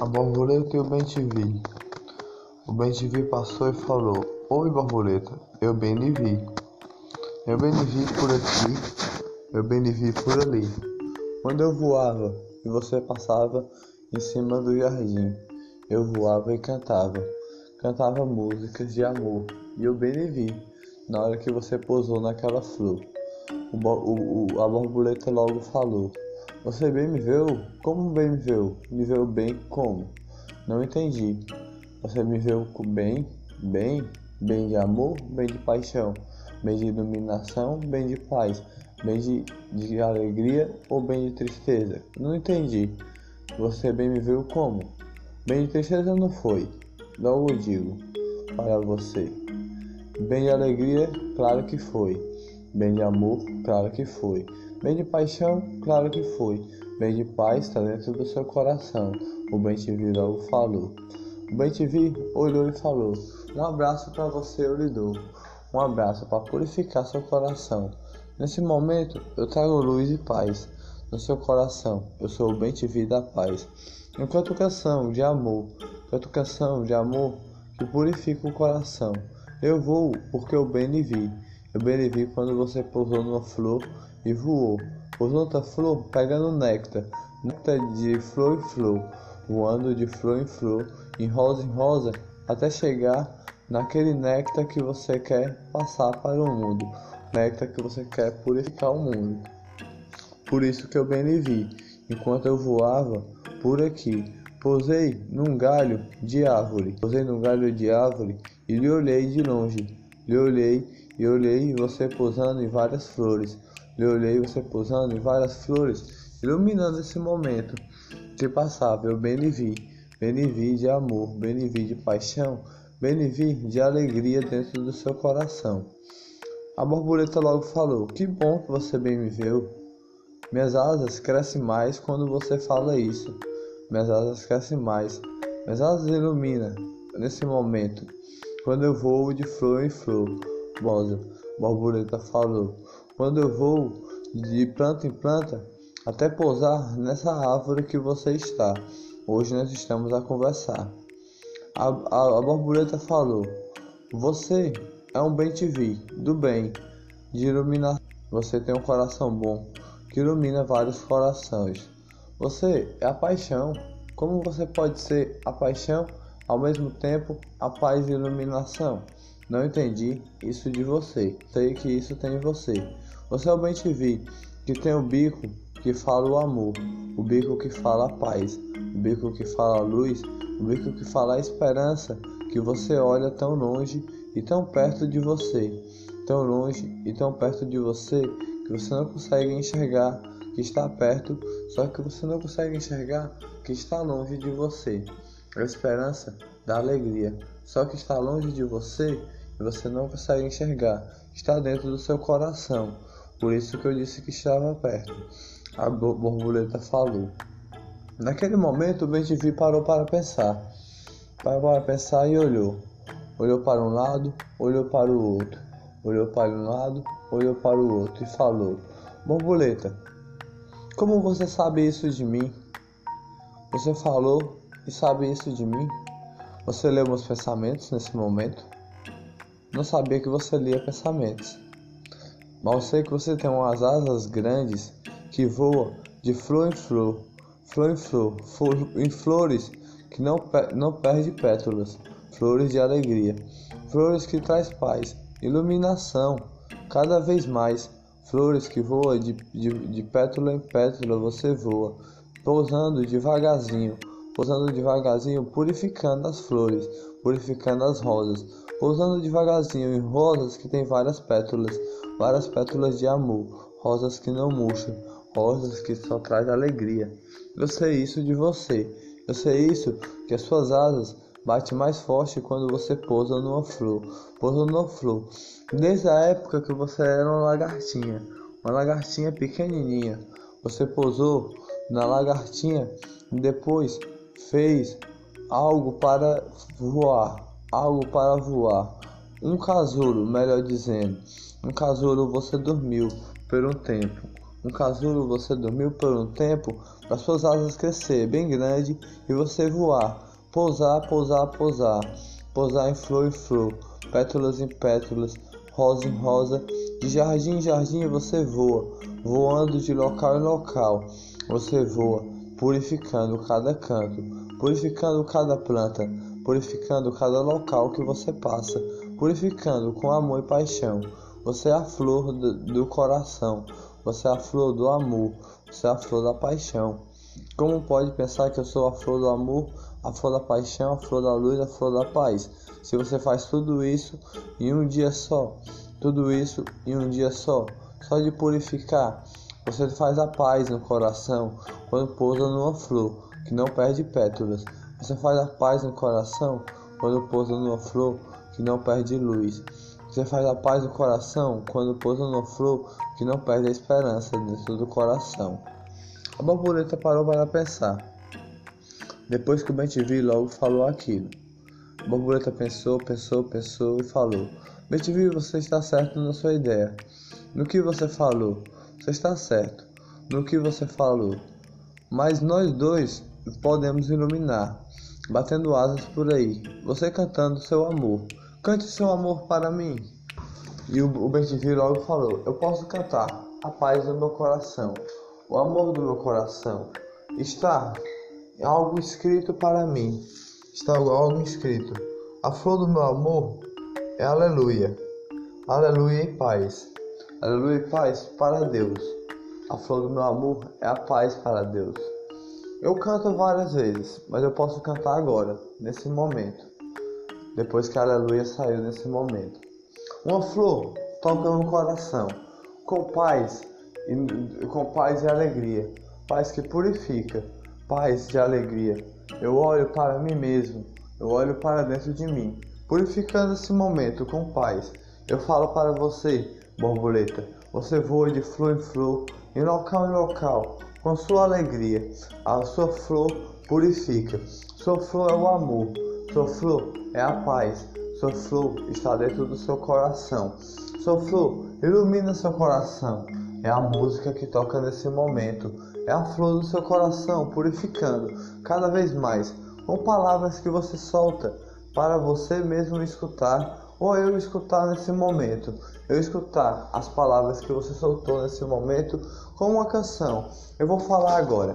A borboleta e o bem-te-vi. O bem-te-vi passou e falou: Oi, borboleta, eu bem lhe vi. Eu bem lhe vi por aqui, eu bem lhe vi por ali. Quando eu voava e você passava em cima do jardim, eu voava e cantava. Cantava músicas de amor e eu bem lhe vi na hora que você pousou naquela flor. O, o, a borboleta logo falou: você bem me viu? Como bem me viu? Me viu bem como? Não entendi. Você me viu bem, bem, bem de amor, bem de paixão, bem de iluminação, bem de paz, bem de, de alegria ou bem de tristeza? Não entendi. Você bem me viu como? Bem de tristeza não foi. Logo digo para você. Bem de alegria, claro que foi. Bem de amor, claro que foi. Bem de paixão, claro que foi. Bem de paz está dentro do seu coração. O bem te vi logo falou. O bem te vi olhou e falou: Um abraço para você eu lhe dou. Um abraço para purificar seu coração. Nesse momento eu trago luz e paz no seu coração. Eu sou o bem te vi da paz. Enquanto canção de amor, enquanto canção de amor que purifica o coração. Eu vou porque o bem lhe vi. Eu bem lhe vi quando você pousou numa flor e voou. Pousou outra flor pegando néctar, néctar de flor em flor, voando de flor em flor, em rosa em rosa, até chegar naquele néctar que você quer passar para o mundo, néctar que você quer purificar o mundo. Por isso que eu bem lhe vi, enquanto eu voava por aqui. Pousei num galho de árvore, pousei num galho de árvore e lhe olhei de longe. Lhe olhei e olhei você pousando em várias flores. Lhe olhei você pousando em várias flores, iluminando esse momento que passava. Eu bem lhe vi, bem lhe vi de amor, bem lhe vi de paixão, bem lhe vi de alegria dentro do seu coração. A borboleta logo falou: Que bom que você bem me viu. Minhas asas crescem mais quando você fala isso. Minhas asas crescem mais. Minhas asas iluminam nesse momento. Quando eu voo de flor em flor. Bosa, borboleta falou. Quando eu vou de planta em planta até pousar nessa árvore que você está. Hoje nós estamos a conversar. A, a, a borboleta falou: Você é um bem te vi, do bem, de iluminar. Você tem um coração bom que ilumina vários corações. Você é a paixão. Como você pode ser a paixão ao mesmo tempo a paz e iluminação? Não entendi isso de você. Sei que isso tem em você. Você é o vi, que tem o bico que fala o amor, o bico que fala a paz, o bico que fala a luz, o bico que fala a esperança, que você olha tão longe e tão perto de você, tão longe e tão perto de você que você não consegue enxergar que está perto, só que você não consegue enxergar que está longe de você. A esperança da alegria, só que está longe de você e você não consegue enxergar, está dentro do seu coração. Por isso que eu disse que estava perto. A borboleta falou. Naquele momento, o Ben-Te-Vi parou para pensar. Parou para pensar e olhou. Olhou para um lado, olhou para o outro. Olhou para um lado, olhou para o outro e falou: Borboleta, como você sabe isso de mim? Você falou e sabe isso de mim? Você leu meus pensamentos nesse momento? Não sabia que você lia pensamentos. Mal sei que você tem umas asas grandes que voam de flor em flor, flor em flor, flor em flores que não, não perde pétalas, flores de alegria, flores que traz paz, iluminação, cada vez mais, flores que voam de, de, de pétala em pétala, você voa, pousando devagarzinho, pousando devagarzinho, purificando as flores, purificando as rosas, pousando devagarzinho em rosas que têm várias pétalas, várias pétalas de amor, rosas que não murcham, rosas que só traz alegria. Eu sei isso de você. Eu sei isso que as suas asas batem mais forte quando você pousa numa flor, pousa numa flor. Desde a época que você era uma lagartinha, uma lagartinha pequenininha, você pousou na lagartinha e depois fez algo para voar algo para voar. Um casulo, melhor dizendo. Um casulo você dormiu por um tempo. Um casulo você dormiu por um tempo para suas asas crescer bem grande e você voar, pousar, pousar, pousar, pousar em flor em flor, pétalas em pétalas, rosa em rosa, de jardim em jardim você voa, voando de local em local, você voa, purificando cada canto, purificando cada planta, purificando cada local que você passa, purificando com amor e paixão. Você é a flor do, do coração, você é a flor do amor, você é a flor da paixão. Como pode pensar que eu sou a flor do amor, a flor da paixão, a flor da luz, a flor da paz? Se você faz tudo isso em um dia só, tudo isso em um dia só, só de purificar, você faz a paz no coração quando pousa numa flor que não perde pétalas. Você faz a paz no coração quando pousa numa flor que não perde luz. Você faz a paz no coração quando pousa numa flor que não perde a esperança dentro do coração. A borboleta parou para pensar. Depois que o Bentivi logo falou aquilo. A borboleta pensou, pensou, pensou e falou: Bentivi, você está certo na sua ideia. No que você falou, você está certo. No que você falou. Mas nós dois podemos iluminar, batendo asas por aí. Você cantando seu amor. Cante seu amor para mim. E o, o logo falou: Eu posso cantar a paz do meu coração, o amor do meu coração. Está algo escrito para mim. Está algo escrito. A flor do meu amor é aleluia. Aleluia e paz. Aleluia e paz para Deus. A flor do meu amor é a paz para Deus. Eu canto várias vezes, mas eu posso cantar agora, nesse momento depois que a aleluia saiu nesse momento. Uma flor toca no coração, com paz e com paz e alegria, paz que purifica, paz de alegria. Eu olho para mim mesmo, eu olho para dentro de mim, purificando esse momento com paz. Eu falo para você, borboleta, você voa de flor em flor, em local em local, com sua alegria. A sua flor purifica. Sua flor é o amor. Sua flor é a paz. Sua flor está dentro do seu coração. Sua flor ilumina seu coração. É a música que toca nesse momento. É a flor do seu coração purificando cada vez mais com palavras que você solta para você mesmo escutar ou eu escutar nesse momento. Eu escutar as palavras que você soltou nesse momento como uma canção. Eu vou falar agora.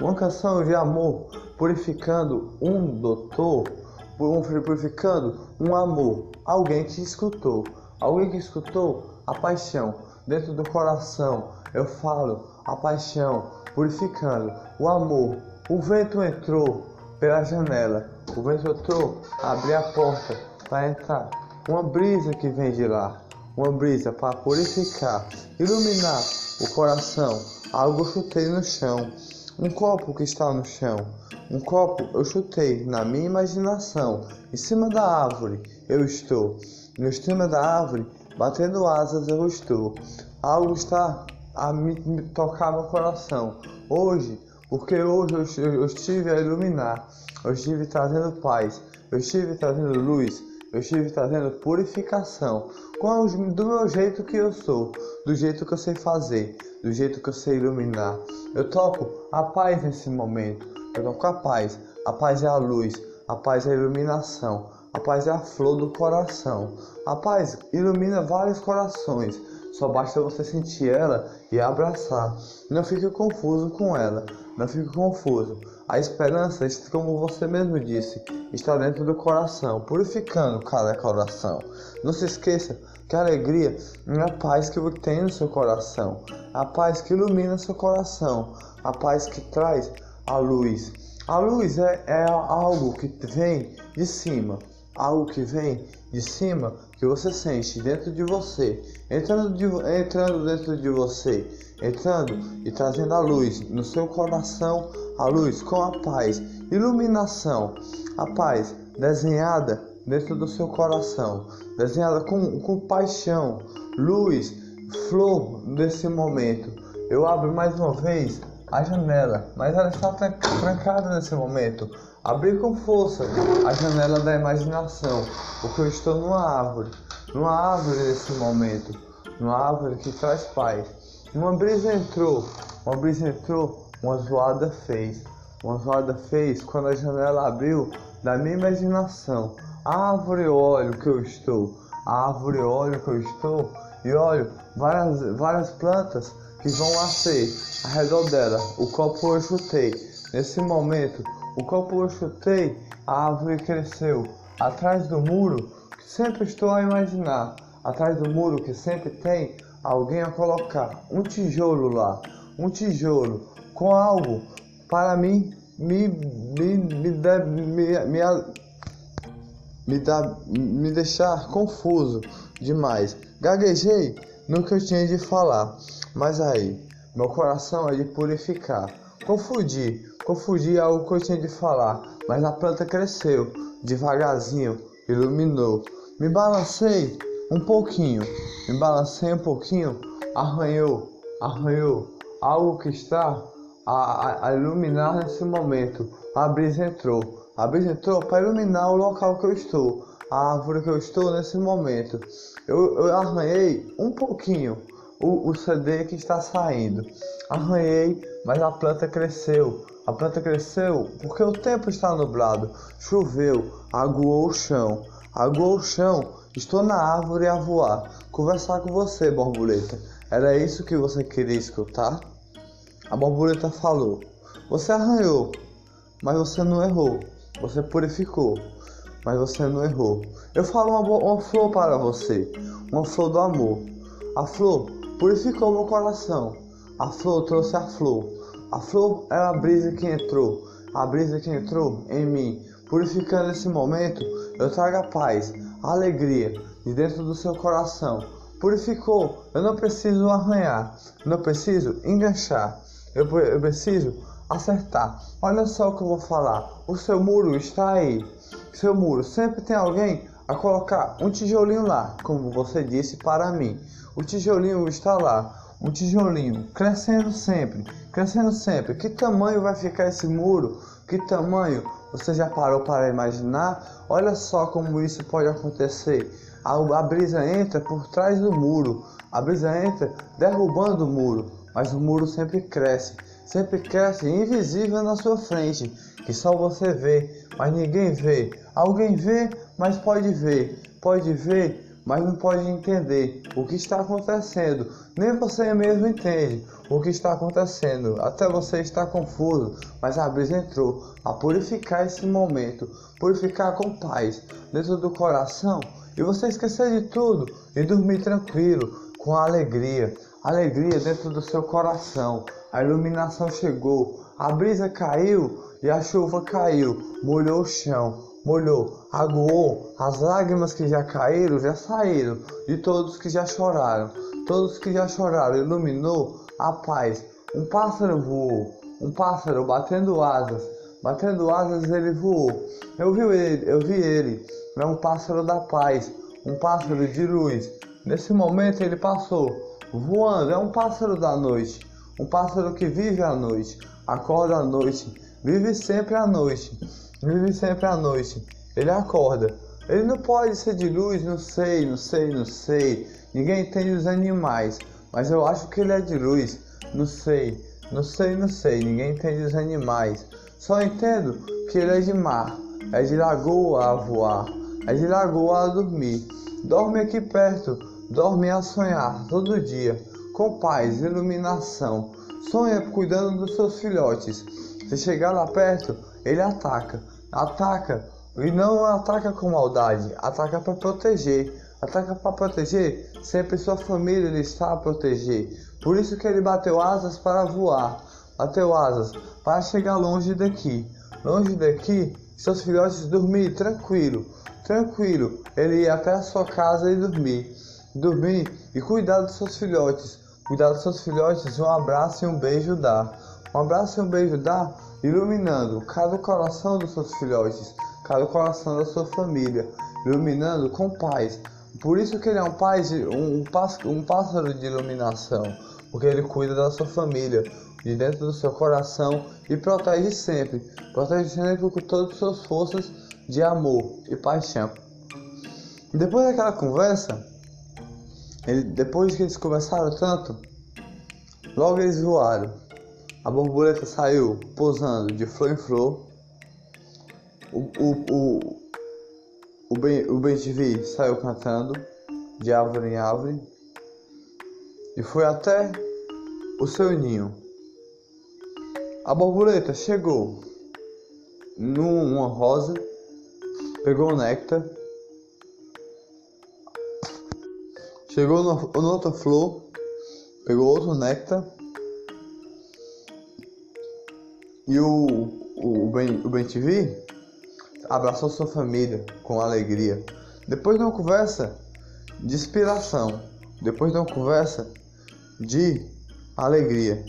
Uma canção de amor purificando um doutor purificando um amor, alguém que escutou, alguém que escutou a paixão dentro do coração. Eu falo a paixão, purificando o amor. O vento entrou pela janela, o vento entrou, abri a porta para entrar. Uma brisa que vem de lá, uma brisa para purificar, iluminar o coração. Algo chutei no chão, um copo que está no chão. Um copo eu chutei na minha imaginação. Em cima da árvore eu estou. No cima da árvore, batendo asas eu estou. Algo está a me, me tocar meu coração. Hoje, porque hoje eu, eu estive a iluminar. Eu estive trazendo paz. Eu estive trazendo luz. Eu estive trazendo purificação. Com do meu jeito que eu sou, do jeito que eu sei fazer, do jeito que eu sei iluminar. Eu toco a paz nesse momento. Eu com a paz. A paz é a luz, a paz é a iluminação, a paz é a flor do coração. A paz ilumina vários corações. Só basta você sentir ela e abraçar. Não fique confuso com ela. Não fique confuso. A esperança, como você mesmo disse, está dentro do coração, purificando cada coração. Não se esqueça que a alegria é a paz que tem no seu coração, a paz que ilumina seu coração, a paz que traz a luz. A luz é, é algo que vem de cima, algo que vem de cima que você sente dentro de você, entrando, de, entrando dentro de você, entrando e trazendo a luz no seu coração, a luz com a paz, iluminação, a paz desenhada dentro do seu coração, desenhada com, com paixão, luz, flor nesse momento. Eu abro mais uma vez a janela, mas ela está trancada nesse momento. Abri com força a janela da imaginação, porque eu estou numa árvore, numa árvore nesse momento, numa árvore que traz paz, Uma brisa entrou, uma brisa entrou, uma zoada fez. Uma zoada fez quando a janela abriu da minha imaginação. árvore, olho que eu estou. árvore, olho que eu estou. E olho várias, várias plantas que vão nascer ao redor dela. O copo eu chutei. Nesse momento, o copo eu chutei, a árvore cresceu. Atrás do muro, que sempre estou a imaginar. Atrás do muro que sempre tem alguém a colocar um tijolo lá. Um tijolo com algo para mim me, me, me, me, me, me, dá, me deixar confuso demais. Gaguejei no que eu tinha de falar, mas aí meu coração é de purificar. Confundi, confundi algo que eu tinha de falar, mas a planta cresceu devagarzinho, iluminou. Me balancei um pouquinho, me balancei um pouquinho, arranhou, arranhou algo que está a, a, a iluminar nesse momento. A brisa entrou, a brisa entrou para iluminar o local que eu estou, a árvore que eu estou nesse momento. Eu, eu arranhei um pouquinho o, o CD que está saindo. Arranhei, mas a planta cresceu. A planta cresceu porque o tempo está nublado. Choveu, aguou o chão. Aguou o chão. Estou na árvore a voar. Conversar com você, borboleta. Era isso que você queria escutar? A borboleta falou: Você arranhou, mas você não errou. Você purificou, mas você não errou. Eu falo uma, uma flor para você, uma flor do amor. A flor purificou meu coração. A flor trouxe a flor. A flor é a brisa que entrou, a brisa que entrou em mim. Purificando esse momento, eu trago a paz, a alegria de dentro do seu coração. Purificou, eu não preciso arranhar, não preciso enganchar. Eu, eu preciso acertar. Olha só o que eu vou falar. O seu muro está aí. Seu muro sempre tem alguém a colocar um tijolinho lá, como você disse para mim. O tijolinho está lá. Um tijolinho crescendo sempre, crescendo sempre. Que tamanho vai ficar esse muro? Que tamanho? Você já parou para imaginar? Olha só como isso pode acontecer. A, a brisa entra por trás do muro. A brisa entra derrubando o muro mas o muro sempre cresce, sempre cresce invisível na sua frente, que só você vê, mas ninguém vê. Alguém vê, mas pode ver, pode ver, mas não pode entender o que está acontecendo. Nem você mesmo entende o que está acontecendo. Até você está confuso, mas a brisa entrou a purificar esse momento, purificar com paz dentro do coração e você esquecer de tudo e dormir tranquilo, com alegria alegria dentro do seu coração. A iluminação chegou, a brisa caiu e a chuva caiu, molhou o chão, molhou, aguou. As lágrimas que já caíram já saíram de todos que já choraram. Todos que já choraram, iluminou a paz. Um pássaro voou, um pássaro batendo asas, batendo asas ele voou. Eu vi ele, eu vi ele. É um pássaro da paz, um pássaro de luz. Nesse momento ele passou Voando é um pássaro da noite, um pássaro que vive à noite, acorda à noite, vive sempre à noite, vive sempre à noite. Ele acorda. Ele não pode ser de luz, não sei, não sei, não sei. Ninguém entende os animais, mas eu acho que ele é de luz. Não sei, não sei, não sei. Ninguém entende os animais. Só entendo que ele é de mar, é de lagoa a voar, é de lagoa a dormir. Dorme aqui perto Dorme a sonhar todo dia, com paz, iluminação. Sonha cuidando dos seus filhotes. Se chegar lá perto, ele ataca. Ataca e não ataca com maldade, ataca para proteger. Ataca para proteger, sempre sua família ele está a proteger. Por isso que ele bateu asas para voar, bateu asas para chegar longe daqui. Longe daqui, seus filhotes dormir tranquilo, tranquilo. Ele ia até a sua casa e dormir dormir e cuidar dos seus filhotes. Cuidar dos seus filhotes, um abraço e um beijo dá. Um abraço e um beijo dá, iluminando cada coração dos seus filhotes, cada coração da sua família, iluminando com paz. Por isso que ele é um, pai um, um pássaro de iluminação, porque ele cuida da sua família, de dentro do seu coração e protege sempre, protege sempre com todas as suas forças de amor e paixão. Depois daquela conversa, ele, depois que eles conversaram tanto, Logo eles voaram. A borboleta saiu pousando de flor em flor. O, o, o, o, ben, o Ben saiu cantando de árvore em árvore e foi até o seu ninho. A borboleta chegou numa rosa, pegou o néctar, chegou na outra flor, pegou outro néctar e o, o, ben, o Ben TV abraçou sua família com alegria. Depois de uma conversa de inspiração, depois de uma conversa de alegria,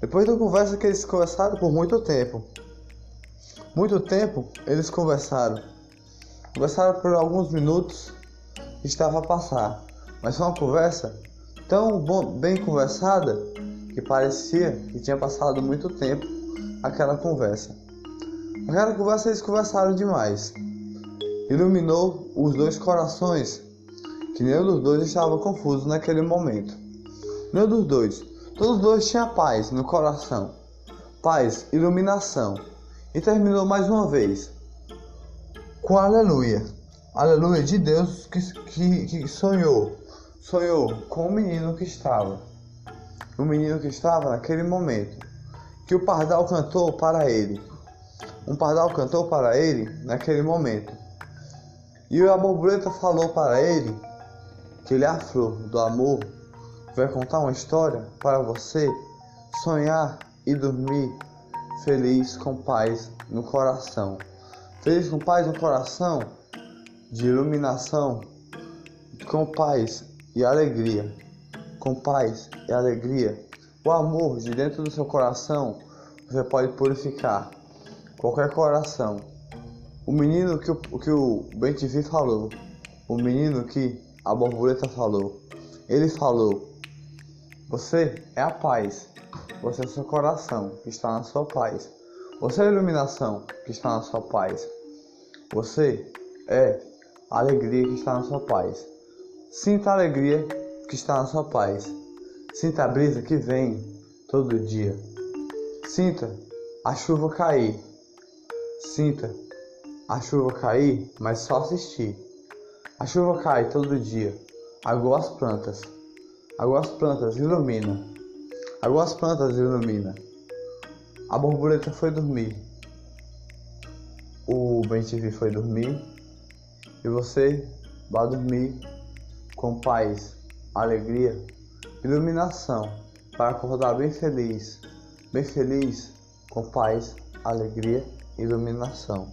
depois de uma conversa que eles conversaram por muito tempo. Muito tempo eles conversaram. Conversaram por alguns minutos, estava a passar, mas foi uma conversa tão bom, bem conversada que parecia que tinha passado muito tempo aquela conversa. Aquela conversa eles conversaram demais. Iluminou os dois corações, que nenhum dos dois estava confuso naquele momento. Nenhum dos dois. Todos os dois tinham paz no coração. Paz, iluminação. E terminou mais uma vez com aleluia. Aleluia de Deus que, que, que sonhou. Sonhou com o menino que estava. O menino que estava naquele momento. Que o pardal cantou para ele um pardal cantou para ele naquele momento. E a borboleta falou para ele que ele é a flor do amor, vai contar uma história para você sonhar e dormir feliz com paz no coração. Feliz com paz no coração, de iluminação, com paz e alegria. Com paz e alegria. O amor de dentro do seu coração você pode purificar qualquer coração. O menino que o, que o Ben TV falou, o menino que a borboleta falou, ele falou: Você é a paz, você é o seu coração que está na sua paz, você é a iluminação que está na sua paz, você é a alegria que está na sua paz. Sinta a alegria que está na sua paz. Sinta a brisa que vem todo dia. Sinta a chuva cair Sinta a chuva cair, mas só assistir. A chuva cai todo dia. Água as plantas. Água as plantas ilumina. Água as plantas ilumina. A borboleta foi dormir. O TV foi dormir. E você vai dormir com paz, alegria, iluminação para acordar bem feliz. Bem feliz, com paz, alegria iluminação